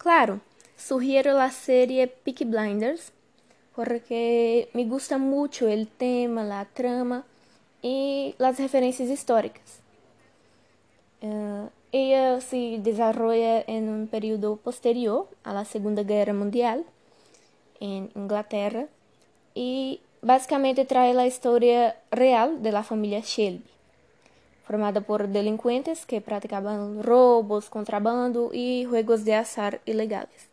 Claro, sugiero la serie Peaky Blinders porque me gusta mucho el tema, la trama y las referencias históricas. Uh, ella se desarrolla en un período posterior a la Segunda Guerra Mundial en Inglaterra y básicamente trae la historia real de la familia Shelby, formada por delincuentes que praticaban robos, contrabando y juegos de azar ilegales.